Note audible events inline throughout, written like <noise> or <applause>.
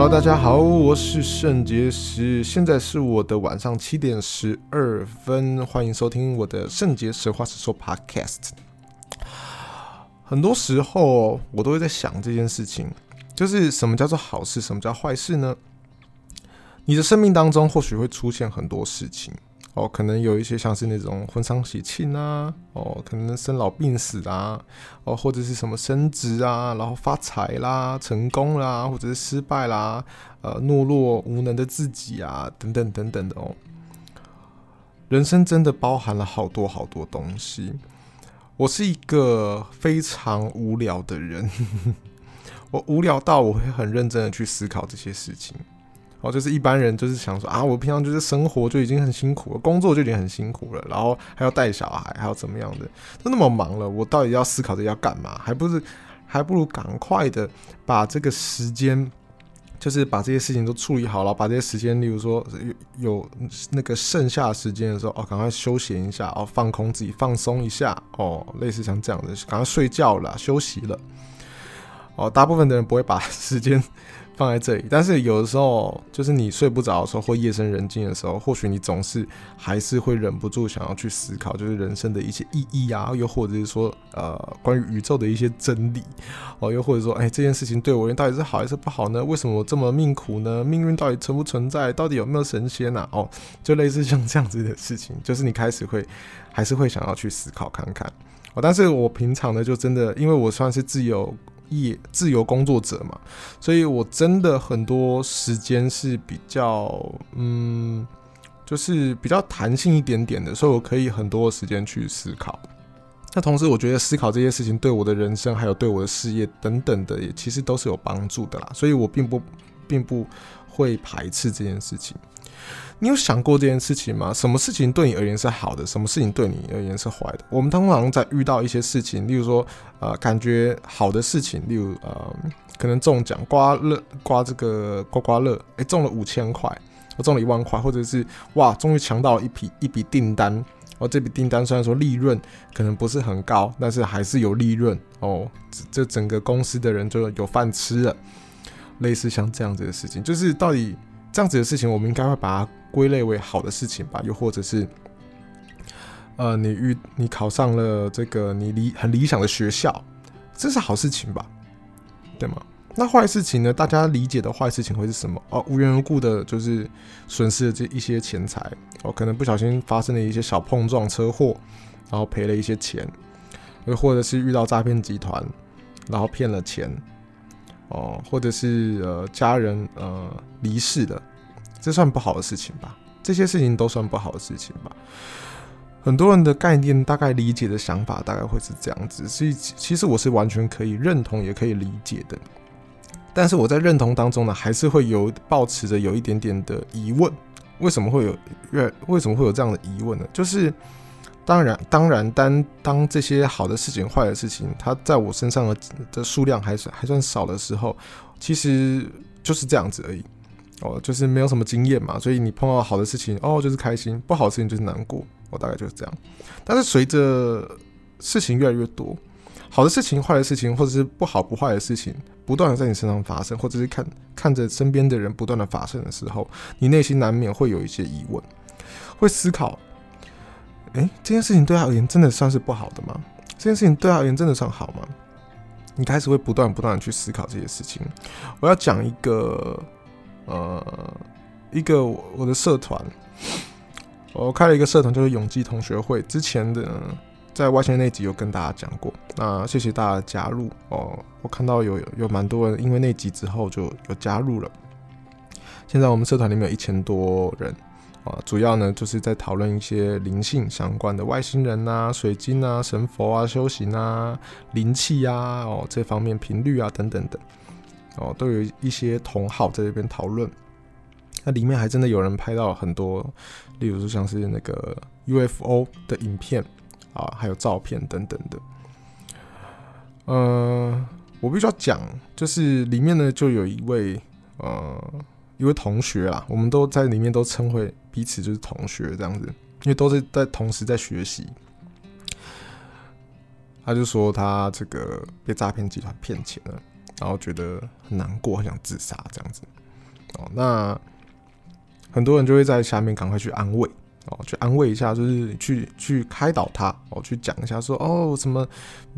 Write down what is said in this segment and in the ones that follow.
Hello，大家好，我是圣结石，现在是我的晚上七点十二分，欢迎收听我的圣结石话实说 Podcast。很多时候我都会在想这件事情，就是什么叫做好事，什么叫坏事呢？你的生命当中或许会出现很多事情。哦，可能有一些像是那种婚丧喜庆啊，哦，可能生老病死啊，哦，或者是什么升职啊，然后发财啦、成功啦，或者是失败啦，呃，懦弱无能的自己啊，等等等等的哦。人生真的包含了好多好多东西。我是一个非常无聊的人，<laughs> 我无聊到我会很认真的去思考这些事情。哦，就是一般人就是想说啊，我平常就是生活就已经很辛苦了，工作就已经很辛苦了，然后还要带小孩，还要怎么样的，都那么忙了，我到底要思考着要干嘛？还不是 <laughs> 还不如赶快的把这个时间，就是把这些事情都处理好了，把这些时间，例如说有有那个剩下时间的时候，哦，赶快休闲一下，哦，放空自己，放松一下，哦，类似像这样的，赶快睡觉了，休息了，哦，大部分的人不会把时间。放在这里，但是有的时候，就是你睡不着的时候，或夜深人静的时候，或许你总是还是会忍不住想要去思考，就是人生的一些意义啊，又或者是说，呃，关于宇宙的一些真理，哦，又或者说，哎，这件事情对我到底是好还是不好呢？为什么我这么命苦呢？命运到底存不存在？到底有没有神仙呐？哦，就类似像这样子的事情，就是你开始会还是会想要去思考看看。哦，但是我平常呢，就真的，因为我算是自由。业自由工作者嘛，所以我真的很多时间是比较，嗯，就是比较弹性一点点的，所以我可以很多时间去思考。那同时，我觉得思考这些事情对我的人生，还有对我的事业等等的，也其实都是有帮助的啦。所以我并不并不会排斥这件事情。你有想过这件事情吗？什么事情对你而言是好的？什么事情对你而言是坏的？我们通常在遇到一些事情，例如说，呃，感觉好的事情，例如呃，可能中奖刮乐刮这个刮刮乐，哎，中了五千块，我中了一万块，或者是哇，终于抢到了一笔一笔订单，哦，这笔订单虽然说利润可能不是很高，但是还是有利润哦，这整个公司的人就有饭吃了。类似像这样子的事情，就是到底。这样子的事情，我们应该会把它归类为好的事情吧？又或者是，呃，你遇你考上了这个你理很理想的学校，这是好事情吧？对吗？那坏事情呢？大家理解的坏事情会是什么？哦，无缘无故的，就是损失了这一些钱财，哦，可能不小心发生了一些小碰撞、车祸，然后赔了一些钱，又或者是遇到诈骗集团，然后骗了钱。哦，或者是呃家人呃离世的，这算不好的事情吧？这些事情都算不好的事情吧？很多人的概念大概理解的想法大概会是这样子，所以其实我是完全可以认同也可以理解的。但是我在认同当中呢，还是会有抱持着有一点点的疑问，为什么会有为为什么会有这样的疑问呢？就是。当然，当然，当当这些好的事情、坏的事情，它在我身上的的数量还是还算少的时候，其实就是这样子而已。哦，就是没有什么经验嘛，所以你碰到好的事情，哦，就是开心；不好的事情就是难过。我大概就是这样。但是随着事情越来越多，好的事情、坏的事情，或者是不好不坏的事情，不断的在你身上发生，或者是看看着身边的人不断的发生的时候，你内心难免会有一些疑问，会思考。诶，这件事情对他而言真的算是不好的吗？这件事情对他而言真的算好吗？你开始会不断不断的去思考这些事情。我要讲一个，呃，一个我的社团，我开了一个社团，就是永记同学会。之前的在外线那集有跟大家讲过，那谢谢大家的加入哦。我看到有有蛮多人因为那集之后就有加入了。现在我们社团里面有一千多人啊。主要呢，就是在讨论一些灵性相关的外星人啊、水晶啊、神佛啊、修行啊、灵气啊、哦这方面频率啊等等等，哦都有一些同好在这边讨论。那里面还真的有人拍到很多，例如说像是那个 UFO 的影片啊，还有照片等等的。呃，我必须要讲，就是里面呢就有一位呃。一位同学啦，我们都在里面都称会彼此就是同学这样子，因为都是在同时在学习。他就说他这个被诈骗集团骗钱了，然后觉得很难过，很想自杀这样子。哦，那很多人就会在下面赶快去安慰哦，去安慰一下，就是去去开导他哦，去讲一下说哦什么，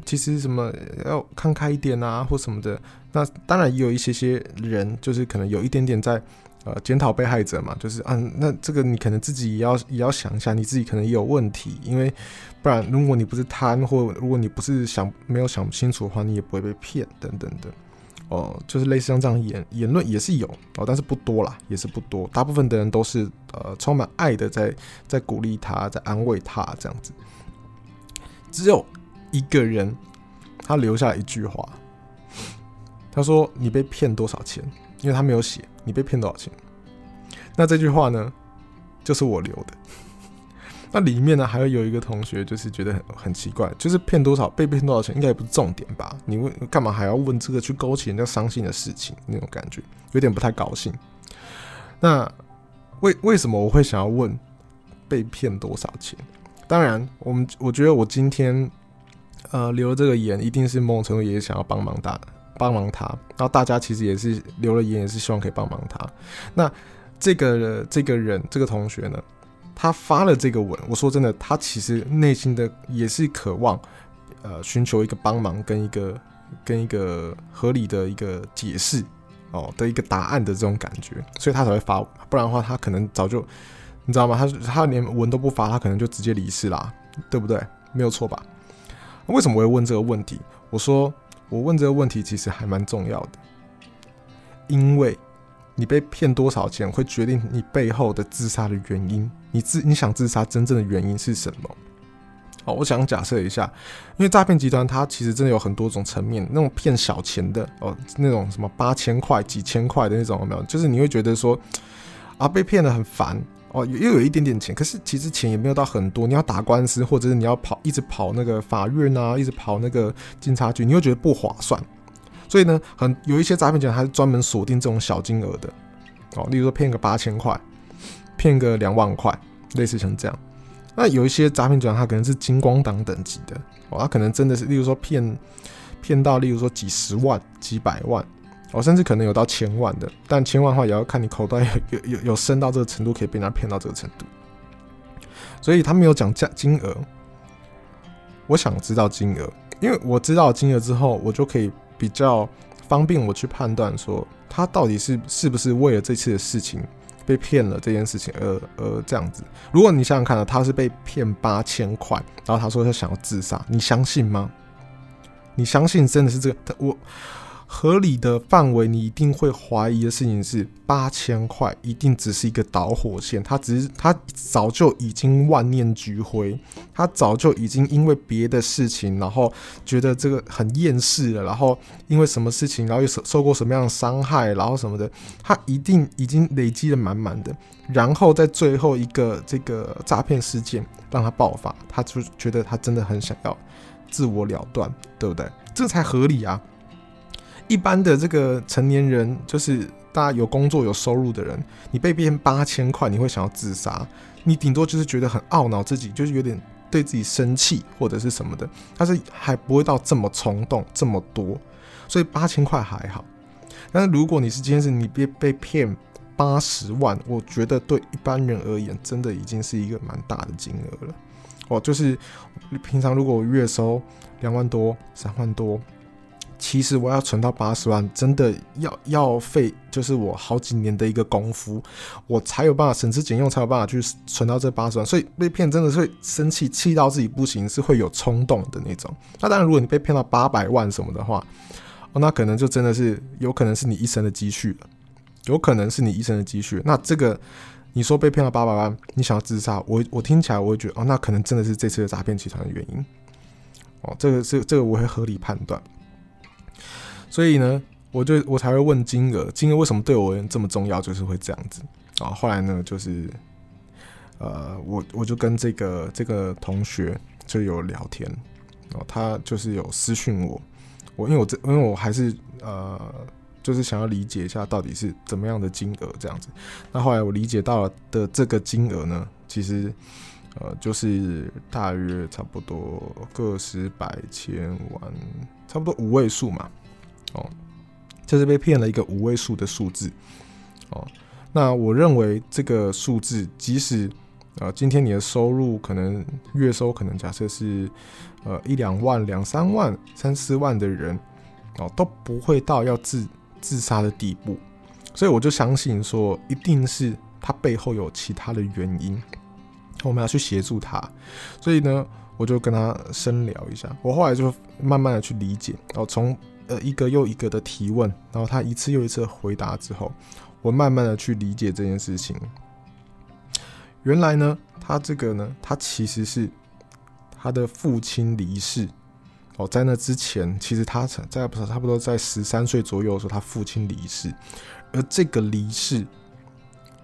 其实什么要看开一点啊，或什么的。那当然也有一些些人，就是可能有一点点在。呃，检讨被害者嘛，就是啊，那这个你可能自己也要也要想一下，你自己可能也有问题，因为不然，如果你不是贪，或如果你不是想没有想清楚的话，你也不会被骗等等的。哦、就是类似像这样言言论也是有哦、但是不多啦，也是不多。大部分的人都是呃充满爱的在在鼓励他，在安慰他这样子。只有一个人，他留下一句话，他说：“你被骗多少钱？”因为他没有写。你被骗多少钱？那这句话呢，就是我留的。那里面呢，还会有一个同学，就是觉得很很奇怪，就是骗多少，被骗多少钱，应该也不是重点吧？你问干嘛还要问这个，去勾起人家伤心的事情，那种感觉有点不太高兴。那为为什么我会想要问被骗多少钱？当然，我们我觉得我今天呃留了这个言，一定是某种程度也想要帮忙大。帮忙他，然后大家其实也是留了言，也是希望可以帮忙他。那这个这个人，这个同学呢，他发了这个文，我说真的，他其实内心的也是渴望，呃，寻求一个帮忙跟一个跟一个合理的一个解释哦的一个答案的这种感觉，所以他才会发。不然的话，他可能早就你知道吗？他他连文都不发，他可能就直接离世啦，对不对？没有错吧？为什么我会问这个问题？我说。我问这个问题其实还蛮重要的，因为你被骗多少钱会决定你背后的自杀的原因。你自你想自杀真正的原因是什么？好，我想假设一下，因为诈骗集团它其实真的有很多种层面，那种骗小钱的哦，那种什么八千块、几千块的那种有没有？就是你会觉得说啊，被骗得很烦。哦，又有一点点钱，可是其实钱也没有到很多。你要打官司，或者是你要跑，一直跑那个法院啊，一直跑那个警察局，你又觉得不划算。所以呢，很有一些诈骗集团还是专门锁定这种小金额的。哦，例如说骗个八千块，骗个两万块，类似成这样。那有一些诈骗集团，他可能是金光党等级的，哦，他可能真的是，例如说骗骗到，例如说几十万、几百万。哦，甚至可能有到千万的，但千万的话也要看你口袋有有有有深到这个程度，可以被人家骗到这个程度。所以他没有讲价金额，我想知道金额，因为我知道金额之后，我就可以比较方便我去判断说他到底是是不是为了这次的事情被骗了这件事情而而这样子。如果你想想看呢，他是被骗八千块，然后他说他想要自杀，你相信吗？你相信真的是这个？我。合理的范围，你一定会怀疑的事情是八千块一定只是一个导火线，他只是他早就已经万念俱灰，他早就已经因为别的事情，然后觉得这个很厌世了，然后因为什么事情，然后又受受过什么样的伤害，然后什么的，他一定已经累积的满满的，然后在最后一个这个诈骗事件让他爆发，他就觉得他真的很想要自我了断，对不对？这才合理啊。一般的这个成年人，就是大家有工作有收入的人，你被骗八千块，你会想要自杀？你顶多就是觉得很懊恼自己，就是有点对自己生气或者是什么的，但是还不会到这么冲动这么多，所以八千块还好。但是如果你是今天是你被被骗八十万，我觉得对一般人而言，真的已经是一个蛮大的金额了。哦，就是平常如果月收两万多、三万多。其实我要存到八十万，真的要要费，就是我好几年的一个功夫，我才有办法省吃俭用，才有办法去存到这八十万。所以被骗真的是会生气，气到自己不行，是会有冲动的那种。那当然，如果你被骗到八百万什么的话，哦，那可能就真的是有可能是你一生的积蓄了，有可能是你一生的积蓄。那这个你说被骗到八百万，你想要自杀，我我听起来我会觉得哦，那可能真的是这次的诈骗集团的原因。哦，这个是这个我会合理判断。所以呢，我就我才会问金额，金额为什么对我而言这么重要？就是会这样子啊。后来呢，就是呃，我我就跟这个这个同学就有聊天哦，他就是有私讯我，我因为我这因为我还是呃，就是想要理解一下到底是怎么样的金额这样子。那后来我理解到了的这个金额呢，其实呃，就是大约差不多个十百千万，差不多五位数嘛。哦，就是被骗了一个五位数的数字，哦。那我认为这个数字，即使呃今天你的收入可能月收可能假设是呃一两万、两三万、三四万的人哦，都不会到要自自杀的地步。所以我就相信说，一定是他背后有其他的原因，我们要去协助他。所以呢，我就跟他深聊一下。我后来就慢慢的去理解，然后从呃一个又一个的提问，然后他一次又一次的回答之后。我慢慢的去理解这件事情，原来呢，他这个呢，他其实是他的父亲离世哦，在那之前，其实他在不是差不多在十三岁左右的时候，他父亲离世，而这个离世，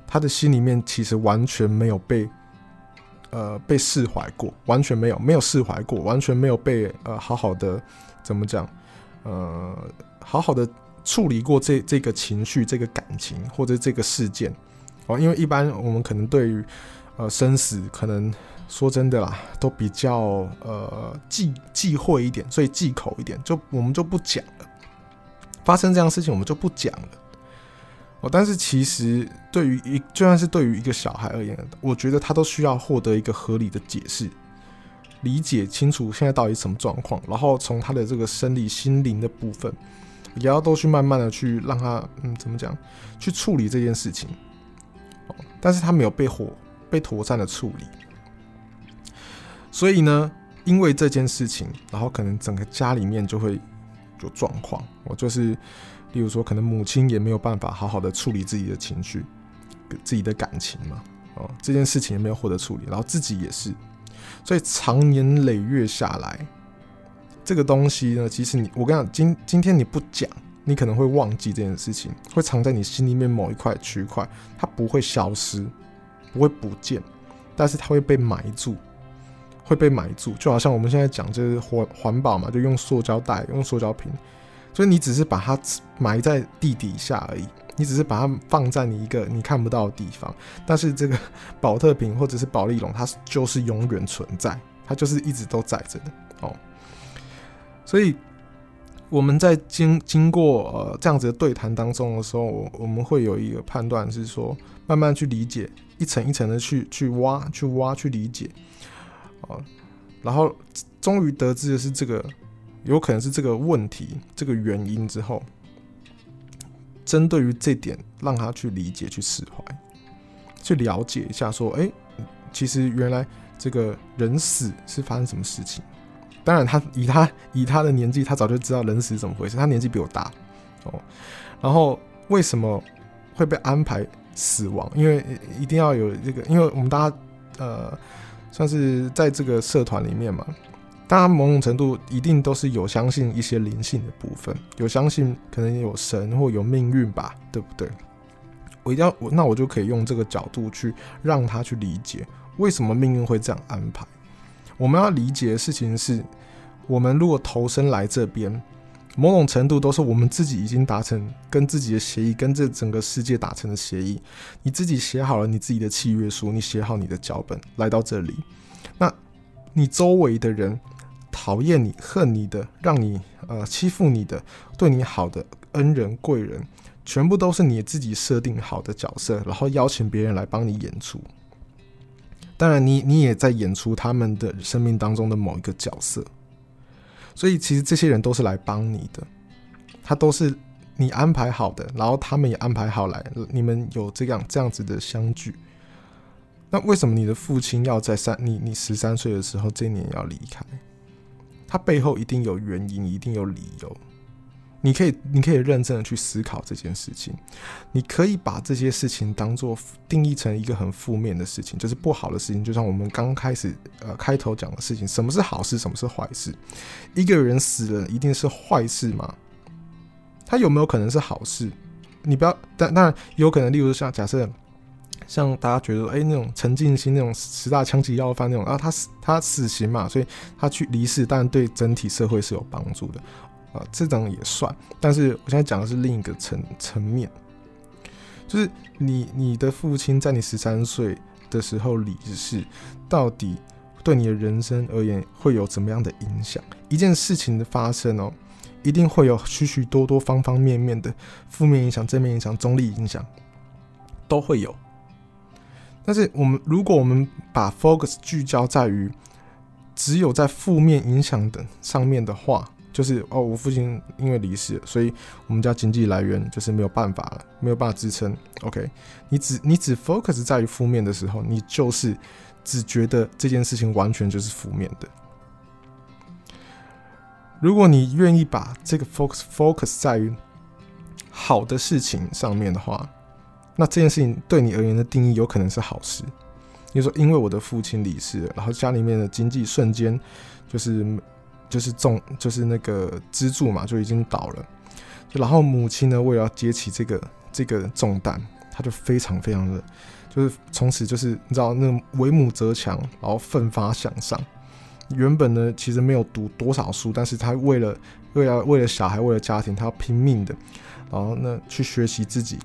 他的心里面其实完全没有被呃被释怀过，完全没有没有释怀过，完全没有被呃好好的怎么讲呃好好的。处理过这这个情绪、这个感情或者这个事件哦，因为一般我们可能对于呃生死，可能说真的啦，都比较呃忌忌讳一点，所以忌口一点，就我们就不讲了。发生这样的事情，我们就不讲了。哦，但是其实对于一就算是对于一个小孩而言，我觉得他都需要获得一个合理的解释，理解清楚现在到底什么状况，然后从他的这个生理、心灵的部分。也要都去慢慢的去让他，嗯，怎么讲，去处理这件事情，哦，但是他没有被火被妥善的处理，所以呢，因为这件事情，然后可能整个家里面就会有状况，我就是，例如说，可能母亲也没有办法好好的处理自己的情绪，自己的感情嘛，哦，这件事情也没有获得处理，然后自己也是，所以长年累月下来。这个东西呢，其实你我跟你讲，今今天你不讲，你可能会忘记这件事情，会藏在你心里面某一块区块，它不会消失，不会不见，但是它会被埋住，会被埋住。就好像我们现在讲就是环环保嘛，就用塑胶袋，用塑胶瓶，所以你只是把它埋在地底下而已，你只是把它放在你一个你看不到的地方，但是这个 <laughs> 宝特瓶或者是保丽龙，它就是永远存在，它就是一直都在这的哦。所以我们在经经过呃这样子的对谈当中的时候，我们会有一个判断是说，慢慢去理解，一层一层的去去挖、去挖、去理解，啊，然后终于得知的是这个有可能是这个问题这个原因之后，针对于这点让他去理解、去释怀、去了解一下，说，哎，其实原来这个人死是发生什么事情。当然，他以他以他的年纪，他早就知道人死是怎么回事。他年纪比我大，哦，然后为什么会被安排死亡？因为一定要有这个，因为我们大家呃算是在这个社团里面嘛，大家某种程度一定都是有相信一些灵性的部分，有相信可能有神或有命运吧，对不对？我一定要那我就可以用这个角度去让他去理解为什么命运会这样安排。我们要理解的事情是，我们如果投身来这边，某种程度都是我们自己已经达成跟自己的协议，跟这整个世界达成的协议。你自己写好了你自己的契约书，你写好你的脚本，来到这里。那你周围的人讨厌你、恨你的，让你呃欺负你的、对你好的恩人贵人，全部都是你自己设定好的角色，然后邀请别人来帮你演出。当然你，你也在演出他们的生命当中的某一个角色，所以其实这些人都是来帮你的，他都是你安排好的，然后他们也安排好来，你们有这样这样子的相聚。那为什么你的父亲要在三你你十三岁的时候这年要离开？他背后一定有原因，一定有理由。你可以，你可以认真的去思考这件事情。你可以把这些事情当做定义成一个很负面的事情，就是不好的事情。就像我们刚开始呃开头讲的事情，什么是好事，什么是坏事？一个人死了一定是坏事吗？他有没有可能是好事？你不要，但当然有可能。例如像假设，像大家觉得，哎、那种陈进兴那种十大枪击要犯那种啊，他死他死刑嘛，所以他去离世，当然对整体社会是有帮助的。啊，这种也算，但是我现在讲的是另一个层层面，就是你你的父亲在你十三岁的时候离世，到底对你的人生而言会有怎么样的影响？一件事情的发生哦，一定会有许许多多方方面面的负面影响、正面影响、中立影响。都会有。但是我们如果我们把 focus 聚焦在于只有在负面影响的上面的话，就是哦，我父亲因为离世，所以我们家经济来源就是没有办法了，没有办法支撑。OK，你只你只 focus 在于负面的时候，你就是只觉得这件事情完全就是负面的。如果你愿意把这个 focus focus 在于好的事情上面的话，那这件事情对你而言的定义有可能是好事。你说，因为我的父亲离世了，然后家里面的经济瞬间就是就是重就是那个支柱嘛就已经倒了，就然后母亲呢为了要接起这个这个重担，他就非常非常的就是从此就是你知道那为母则强，然后奋发向上。原本呢，其实没有读多少书，但是他为了为了为了小孩，为了家庭，他要拼命的，然后呢去学习自己，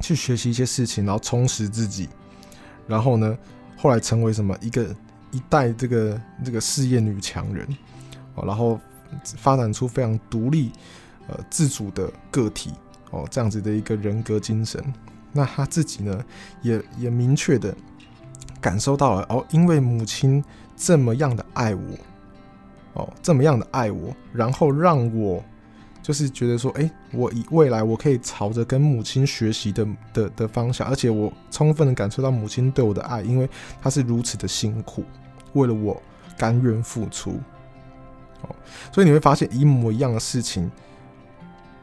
去学习一些事情，然后充实自己，然后呢，后来成为什么一个一代这个这个事业女强人，哦，然后发展出非常独立呃自主的个体哦，这样子的一个人格精神。那他自己呢，也也明确的感受到了哦，因为母亲。这么样的爱我，哦，这么样的爱我，然后让我就是觉得说，哎，我以未来我可以朝着跟母亲学习的的的方向，而且我充分的感受到母亲对我的爱，因为她是如此的辛苦，为了我甘愿付出，哦，所以你会发现一模一样的事情，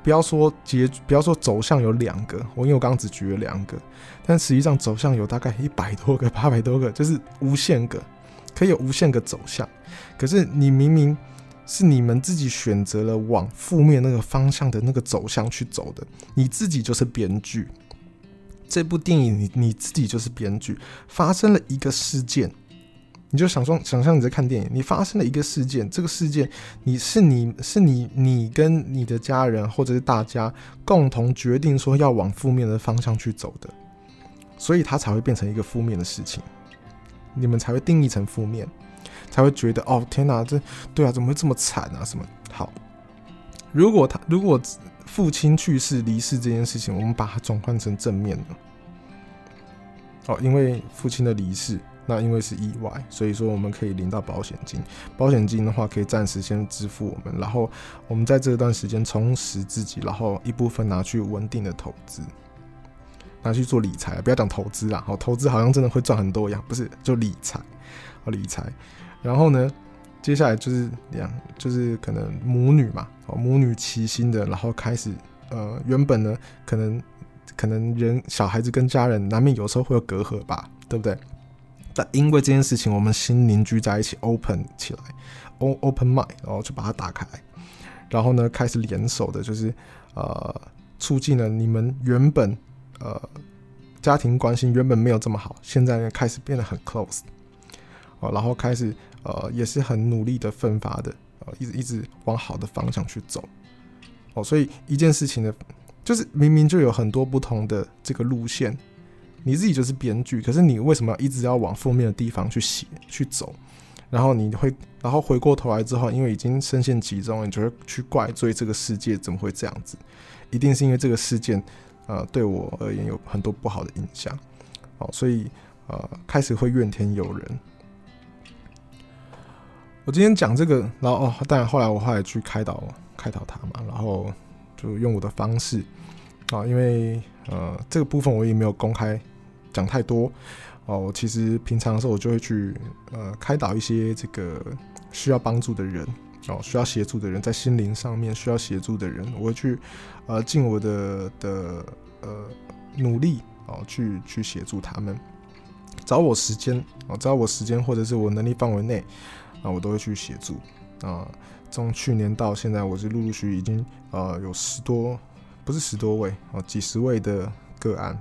不要说结，不要说走向有两个，我因为我刚刚只举了两个，但实际上走向有大概一百多个、八百多个，就是无限个。可以有无限个走向，可是你明明是你们自己选择了往负面那个方向的那个走向去走的，你自己就是编剧。这部电影你你自己就是编剧，发生了一个事件，你就想说想象你在看电影，你发生了一个事件，这个事件你是你是你你跟你的家人或者是大家共同决定说要往负面的方向去走的，所以它才会变成一个负面的事情。你们才会定义成负面，才会觉得哦天哪，这对啊，怎么会这么惨啊？什么好？如果他如果父亲去世离世这件事情，我们把它转换成正面的哦，因为父亲的离世，那因为是意外，所以说我们可以领到保险金。保险金的话，可以暂时先支付我们，然后我们在这段时间充实自己，然后一部分拿去稳定的投资。拿去做理财，不要讲投资啦。好，投资好像真的会赚很多一样，不是就理财，好理财。然后呢，接下来就是两，就是可能母女嘛，哦，母女齐心的，然后开始，呃，原本呢，可能可能人小孩子跟家人难免有时候会有隔阂吧，对不对？但因为这件事情，我们心凝聚在一起，open 起来，open mind，然后就把它打开，然后呢，开始联手的，就是呃，促进了你们原本。呃，家庭关系原本没有这么好，现在呢开始变得很 close，然后开始呃也是很努力的奋发的，呃，一直一直往好的方向去走，哦，所以一件事情的，就是明明就有很多不同的这个路线，你自己就是编剧，可是你为什么一直要往负面的地方去写去走？然后你会，然后回过头来之后，因为已经深陷其中，你就会去怪罪这个世界怎么会这样子？一定是因为这个事件。呃，对我而言有很多不好的印象，哦，所以呃，开始会怨天尤人。我今天讲这个，然后哦，当然后来我后来去开导开导他嘛，然后就用我的方式啊，因为呃，这个部分我也没有公开讲太多哦。我其实平常的时候我就会去呃开导一些这个需要帮助的人。哦，需要协助的人，在心灵上面需要协助的人，我会去，呃，尽我的的呃努力哦，去去协助他们，找我时间哦，找我时间或者是我能力范围内，啊，我都会去协助啊。从去年到现在，我是陆陆续续已经呃有十多，不是十多位哦，几十位的个案，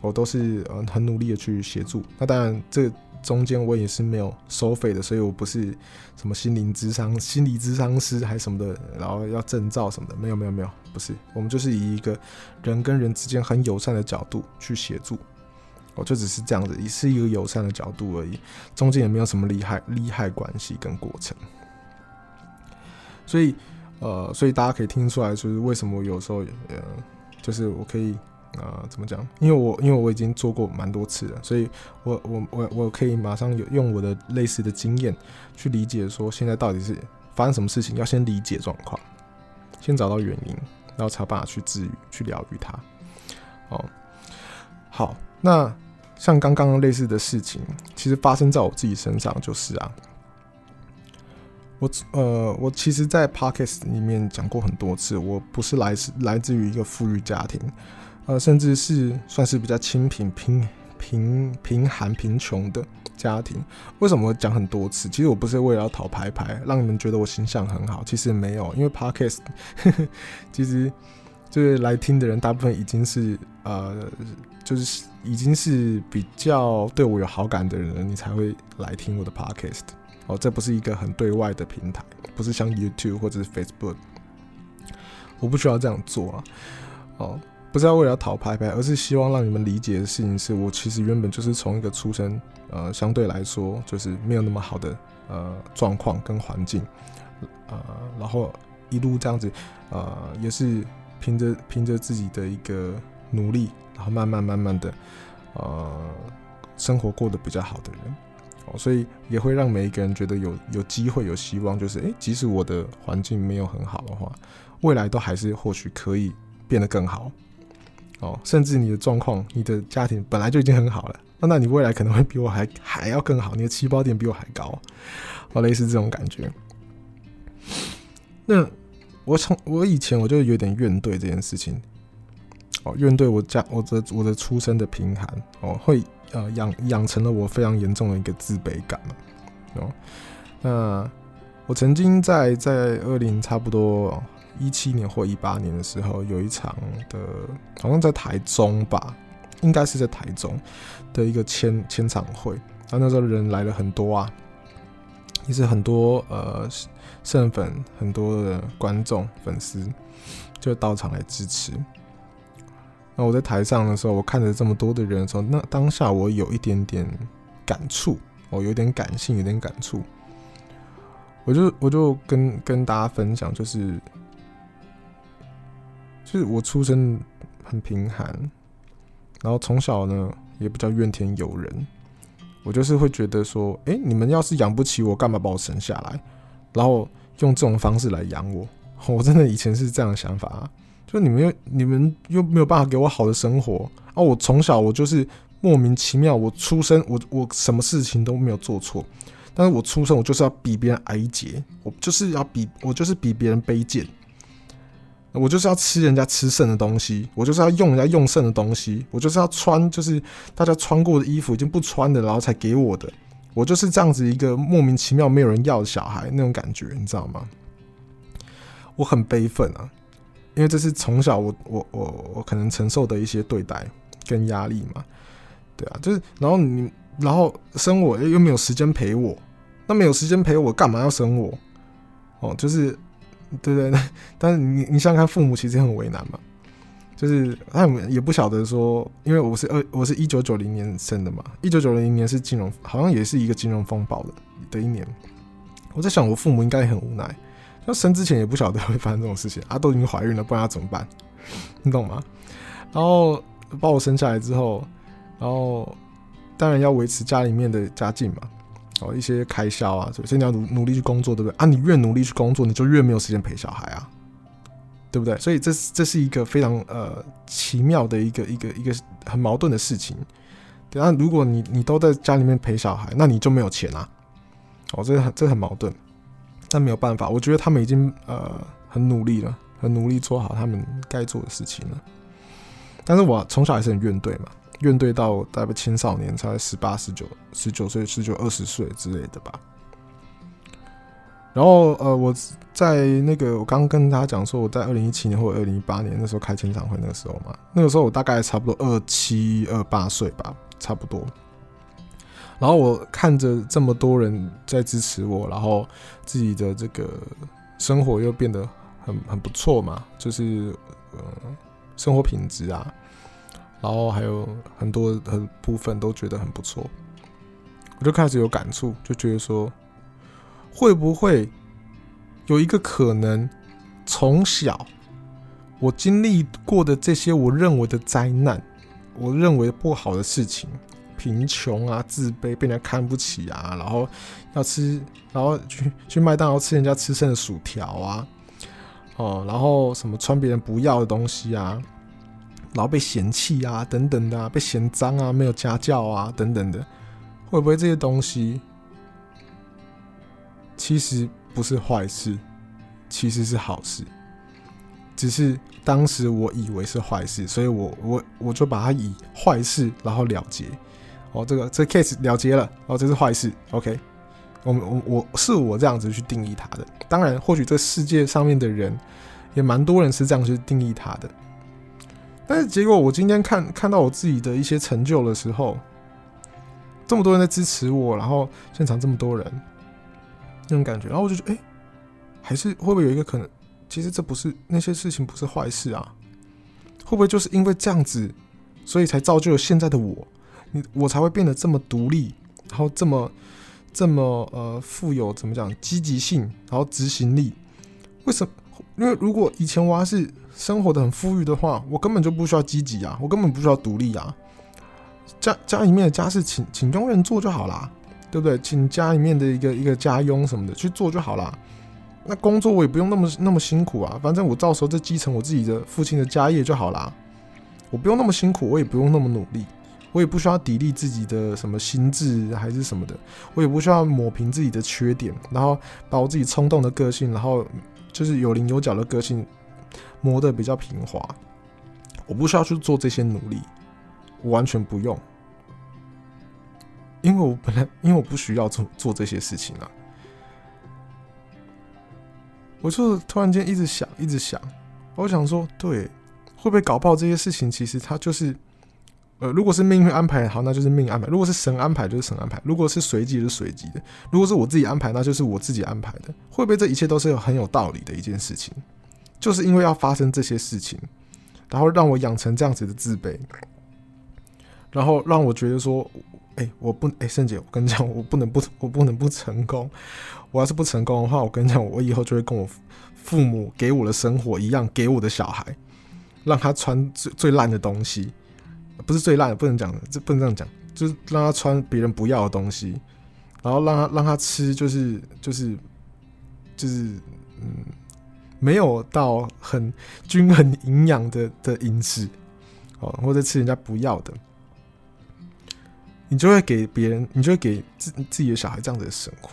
我都是呃很努力的去协助。那当然这。中间我也是没有收费的，所以我不是什么心灵咨商、心理咨商师还什么的，然后要证照什么的，没有没有没有，不是，我们就是以一个人跟人之间很友善的角度去协助，我就只是这样子，也是一个友善的角度而已，中间也没有什么利害利害关系跟过程，所以呃，所以大家可以听出来，就是为什么有时候呃，就是我可以呃，怎么讲？因为我因为我已经做过蛮多次了，所以我我我我可以马上有用我的类似的经验去理解说现在到底是发生什么事情，要先理解状况，先找到原因，然后才有办法去治愈、去疗愈它。哦，好，那像刚刚类似的事情，其实发生在我自己身上，就是啊，我呃，我其实，在 Podcast 里面讲过很多次，我不是来自来自于一个富裕家庭，呃，甚至是算是比较清贫、贫贫贫寒、贫穷的家庭。为什么讲很多次？其实我不是为了要讨牌牌，让你们觉得我形象很好，其实没有，因为 Podcast <laughs> 其实。就是来听的人，大部分已经是呃，就是已经是比较对我有好感的人了，你才会来听我的 podcast。哦，这不是一个很对外的平台，不是像 YouTube 或者是 Facebook。我不需要这样做啊。哦，不是要为了讨拍拍，而是希望让你们理解的事情是，我其实原本就是从一个出身呃，相对来说就是没有那么好的呃状况跟环境，呃，然后一路这样子呃，也是。凭着凭着自己的一个努力，然后慢慢慢慢的，呃，生活过得比较好的人，哦，所以也会让每一个人觉得有有机会、有希望，就是诶，即使我的环境没有很好的话，未来都还是或许可以变得更好，哦，甚至你的状况、你的家庭本来就已经很好了，那那你未来可能会比我还还要更好，你的起跑点比我还高，哦，类似这种感觉，那。我从我以前我就有点怨怼这件事情，哦，怨怼我家我的我的出生的贫寒哦，会呃养养成了我非常严重的一个自卑感嘛哦。那我曾经在在二零差不多一七年或一八年的时候，有一场的，好像在台中吧，应该是在台中的一个签签唱会，啊，那时候人来了很多啊。其实很多呃，圣粉很多的观众粉丝就到场来支持。那我在台上的时候，我看着这么多的人的时候，那当下我有一点点感触，我有点感性，有点感触。我就我就跟跟大家分享，就是就是我出生很贫寒，然后从小呢也比较怨天尤人。我就是会觉得说，哎，你们要是养不起我，干嘛把我生下来？然后用这种方式来养我，<laughs> 我真的以前是这样的想法啊。就你们又你们又没有办法给我好的生活啊！我从小我就是莫名其妙，我出生我我什么事情都没有做错，但是我出生我就是要比别人矮一截，我就是要比我就是比别人卑贱。我就是要吃人家吃剩的东西，我就是要用人家用剩的东西，我就是要穿就是大家穿过的衣服已经不穿的，然后才给我的。我就是这样子一个莫名其妙没有人要的小孩那种感觉，你知道吗？我很悲愤啊，因为这是从小我我我我可能承受的一些对待跟压力嘛。对啊，就是然后你然后生我又没有时间陪我，那没有时间陪我干嘛要生我？哦，就是。对对对，但是你你想想看，父母其实很为难嘛，就是他们也不晓得说，因为我是二，我是一九九零年生的嘛，一九九零年是金融，好像也是一个金融风暴的的一年。我在想，我父母应该很无奈，那生之前也不晓得会发生这种事情啊，都已经怀孕了，不然要怎么办？你懂吗？然后把我生下来之后，然后当然要维持家里面的家境嘛。哦，一些开销啊，所以你要努努力去工作，对不对啊？你越努力去工作，你就越没有时间陪小孩啊，对不对？所以这这是一个非常呃奇妙的一个一个一个很矛盾的事情。对啊，如果你你都在家里面陪小孩，那你就没有钱啊。哦，这很这很矛盾，但没有办法，我觉得他们已经呃很努力了，很努力做好他们该做的事情了。但是我从小还是很怨怼嘛。怨怼到大概青少年，才十八、十九、十九岁、十九、二十岁之类的吧。然后呃，我在那个我刚跟他讲说，我在二零一七年或者二零一八年那时候开签唱会，那个时候嘛，那个时候我大概差不多二七、二八岁吧，差不多。然后我看着这么多人在支持我，然后自己的这个生活又变得很很不错嘛，就是呃生活品质啊。然后还有很多很部分都觉得很不错，我就开始有感触，就觉得说，会不会有一个可能，从小我经历过的这些我认为的灾难，我认为不好的事情，贫穷啊、自卑、被人看不起啊，然后要吃，<laughs> 然后去去麦当劳吃人家吃剩的薯条啊，哦，然后什么穿别人不要的东西啊，然后被嫌弃啊，等等的，被嫌脏啊，没有家教啊，等等的，会不会这些东西其实不是坏事，其实是好事？只是当时我以为是坏事，所以我我我就把它以坏事然后了结。哦，这个这 case 了结了，哦，这是坏事。OK，我们我我是我这样子去定义它的。当然，或许这世界上面的人也蛮多人是这样去定义它的。但是结果我今天看看到我自己的一些成就的时候，这么多人在支持我，然后现场这么多人，那种感觉，然后我就觉得，哎，还是会不会有一个可能？其实这不是那些事情不是坏事啊，会不会就是因为这样子，所以才造就了现在的我，你我才会变得这么独立，然后这么这么呃富有怎么讲积极性，然后执行力？为什么？因为如果以前我还是生活的很富裕的话，我根本就不需要积极啊，我根本不需要独立啊，家家里面的家事请请佣人做就好啦，对不对？请家里面的一个一个家佣什么的去做就好啦。那工作我也不用那么那么辛苦啊，反正我到时候再继承我自己的父亲的家业就好啦。我不用那么辛苦，我也不用那么努力，我也不需要砥砺自己的什么心智还是什么的，我也不需要抹平自己的缺点，然后把我自己冲动的个性，然后就是有棱有角的个性磨得比较平滑。我不需要去做这些努力，我完全不用，因为我本来因为我不需要做做这些事情啊。我就突然间一直想，一直想，我想说，对，会不会搞不好这些事情其实它就是，呃，如果是命运安排好，那就是命安排；如果是神安排，就是神安排；如果是随机，是随机的；如果是我自己安排，那就是我自己安排的。会不会这一切都是有很有道理的一件事情？就是因为要发生这些事情，然后让我养成这样子的自卑，然后让我觉得说。哎、我不，哎、欸，圣姐，我跟你讲，我不能不，我不能不成功。我要是不成功的话，我跟你讲，我以后就会跟我父母给我的生活一样，给我的小孩，让他穿最最烂的东西，不是最烂的，不能讲的，这不能这样讲，就是让他穿别人不要的东西，然后让他让他吃，就是就是就是嗯，没有到很均衡营养的的饮食，哦，或者吃人家不要的。你就会给别人，你就会给自自己的小孩这样子的生活。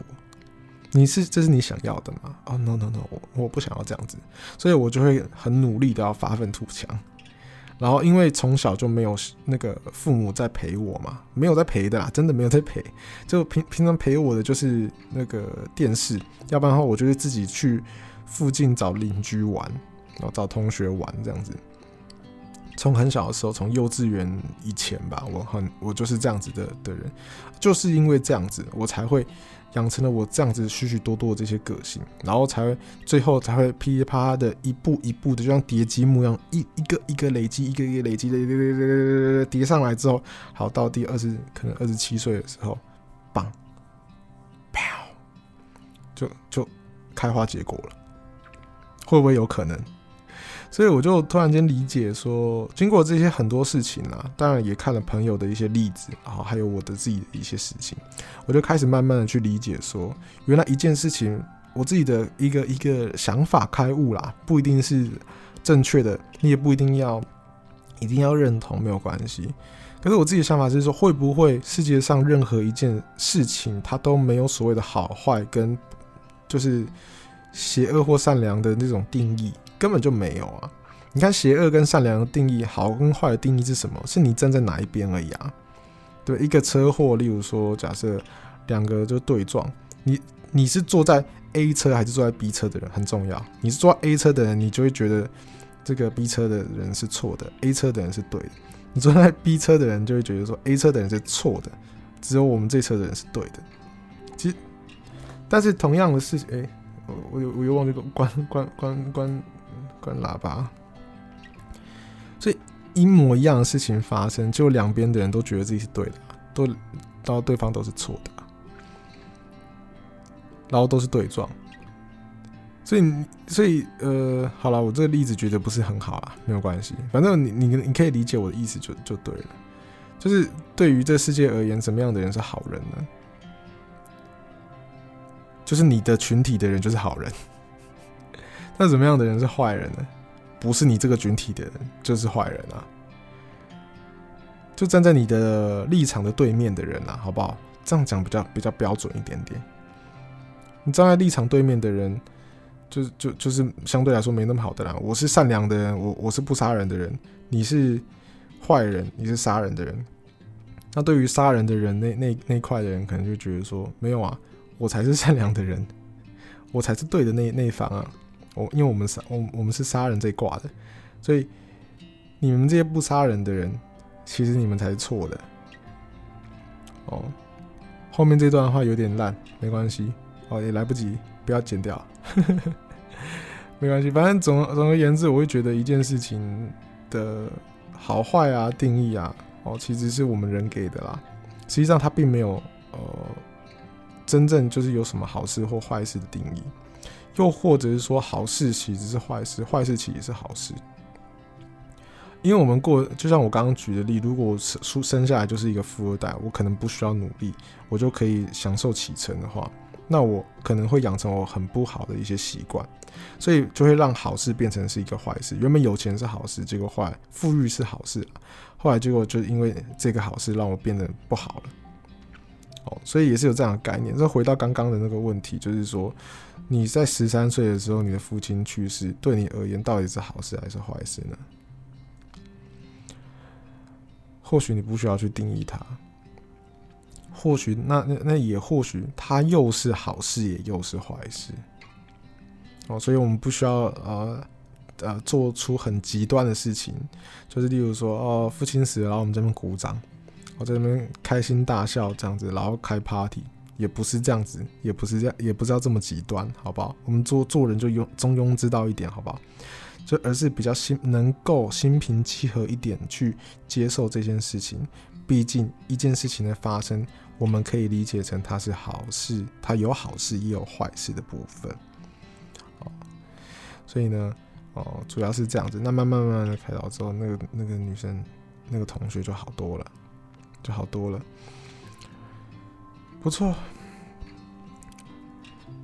你是这是你想要的吗？哦、，no no no，我我不想要这样子，所以我就会很努力的要发愤图强。然后因为从小就没有那个父母在陪我嘛，没有在陪的啦，真的没有在陪。就平 <laughs> 平常陪我的就是那个电视，要不然的话，我就会自己去附近找邻居玩，然后找同学玩这样子。从很小的时候，从幼稚园以前吧，我很我就是这样子的的人，就是因为这样子，我才会养成了我这样子许许多多的这些个性，然后才会最后才会噼里啪啦的一步一步的，就像叠积木一样，一一个一个累积，一个一个累积的，叠叠叠叠叠上来之后，好到第二十可能二十七岁的时候，棒，啪，就就开花结果了，会不会有可能？所以我就突然间理解说，经过这些很多事情啊，当然也看了朋友的一些例子，然后还有我的自己的一些事情，我就开始慢慢的去理解说，原来一件事情，我自己的一个一个想法开悟啦，不一定是正确的，你也不一定要一定要认同，没有关系。可是我自己的想法是说，会不会世界上任何一件事情，它都没有所谓的好坏跟就是邪恶或善良的那种定义？根本就没有啊！你看邪恶跟善良的定义，好跟坏的定义是什么？是你站在哪一边而已啊？对，一个车祸，例如说，假设两个就对撞，你你是坐在 A 车还是坐在 B 车的人很重要。你是坐在 A 车的人，你就会觉得这个 B 车的人是错的，A 车的人是对的。你坐在 B 车的人就会觉得说 A 车的人是错的，只有我们这车的人是对的。其实，但是同样的事情，哎、我我又我又忘记关关关关。关喇叭，所以一模一样的事情发生，就两边的人都觉得自己是对的，都然后对方都是错的，然后都是对撞。所以，所以，呃，好了，我这个例子觉得不是很好啊，没有关系，反正你你你可以理解我的意思就就对了。就是对于这世界而言，什么样的人是好人呢？就是你的群体的人就是好人。那怎么样的人是坏人呢？不是你这个群体的人就是坏人啊。就站在你的立场的对面的人啊，好不好？这样讲比较比较标准一点点。你站在立场对面的人。就就就是相对来说没那么好的啦。我是善良的人，我我是不杀人的人。你是坏人，你是杀人的人。那对于杀人的人那那那块的人，可能就觉得说，没有啊，我才是善良的人，我才是对的那那一方啊。我因为我们杀我我们是杀人这一挂的，所以你们这些不杀人的人，其实你们才是错的。哦，后面这段话有点烂，没关系，哦也来不及，不要剪掉。<laughs> 没关系，反正总总而言之，我会觉得一件事情的好坏啊、定义啊，哦，其实是我们人给的啦。实际上，它并没有呃真正就是有什么好事或坏事的定义，又或者是说好事其实是坏事，坏事其实是好事。因为我们过，就像我刚刚举的例，如果我生生下来就是一个富二代，我可能不需要努力，我就可以享受启程的话。那我可能会养成我很不好的一些习惯，所以就会让好事变成是一个坏事。原本有钱是好事，结果坏，富裕是好事，后来结果就因为这个好事让我变得不好了。哦，所以也是有这样的概念。这回到刚刚的那个问题，就是说你在十三岁的时候，你的父亲去世，对你而言到底是好事还是坏事呢？或许你不需要去定义它。或许那那那也或许它又是好事，也又是坏事哦，所以我们不需要呃呃做出很极端的事情，就是例如说哦，父亲死了，然后我们这边鼓掌，我在那边开心大笑这样子，然后开 party，也不是这样子，也不是这样，也不是要这么极端，好不好？我们做做人就庸中庸之道一点，好不好？就而是比较心能够心平气和一点去接受这件事情，毕竟一件事情的发生。我们可以理解成它是好事，它有好事也有坏事的部分，哦，所以呢，哦，主要是这样子。那慢慢慢慢的开导之后，那个那个女生那个同学就好多了，就好多了，不错。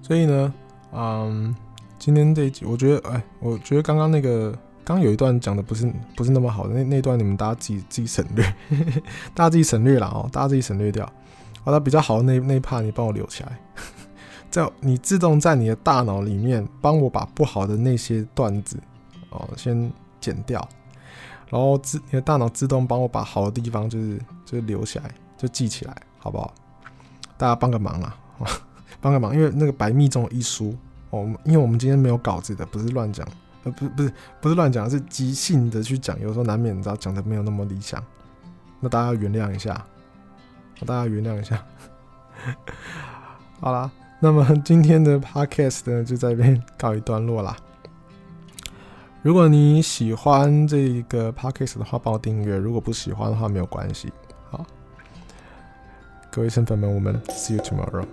所以呢，嗯，今天这一集，我觉得，哎，我觉得刚刚那个。刚有一段讲的不是不是那么好的，那那段你们大家自己自己省略，<laughs> 大家自己省略了哦，大家自己省略掉。好，那比较好的那那一 part 你帮我留起来，<laughs> 在你自动在你的大脑里面帮我把不好的那些段子哦先剪掉，然后自你的大脑自动帮我把好的地方就是就留下来，就记起来，好不好？大家帮个忙啊，<laughs> 帮个忙，因为那个白密中一书，我们，因为我们今天没有稿子的，不是乱讲。呃，不是不是不是乱讲，是即兴的去讲，有时候难免你知道讲的没有那么理想，那大家原谅一下，大家原谅一下。<laughs> 好啦，那么今天的 podcast 呢就在这边告一段落啦。如果你喜欢这个 podcast 的话，帮我订阅；如果不喜欢的话，没有关系。好，各位身粉们，我们 see you tomorrow。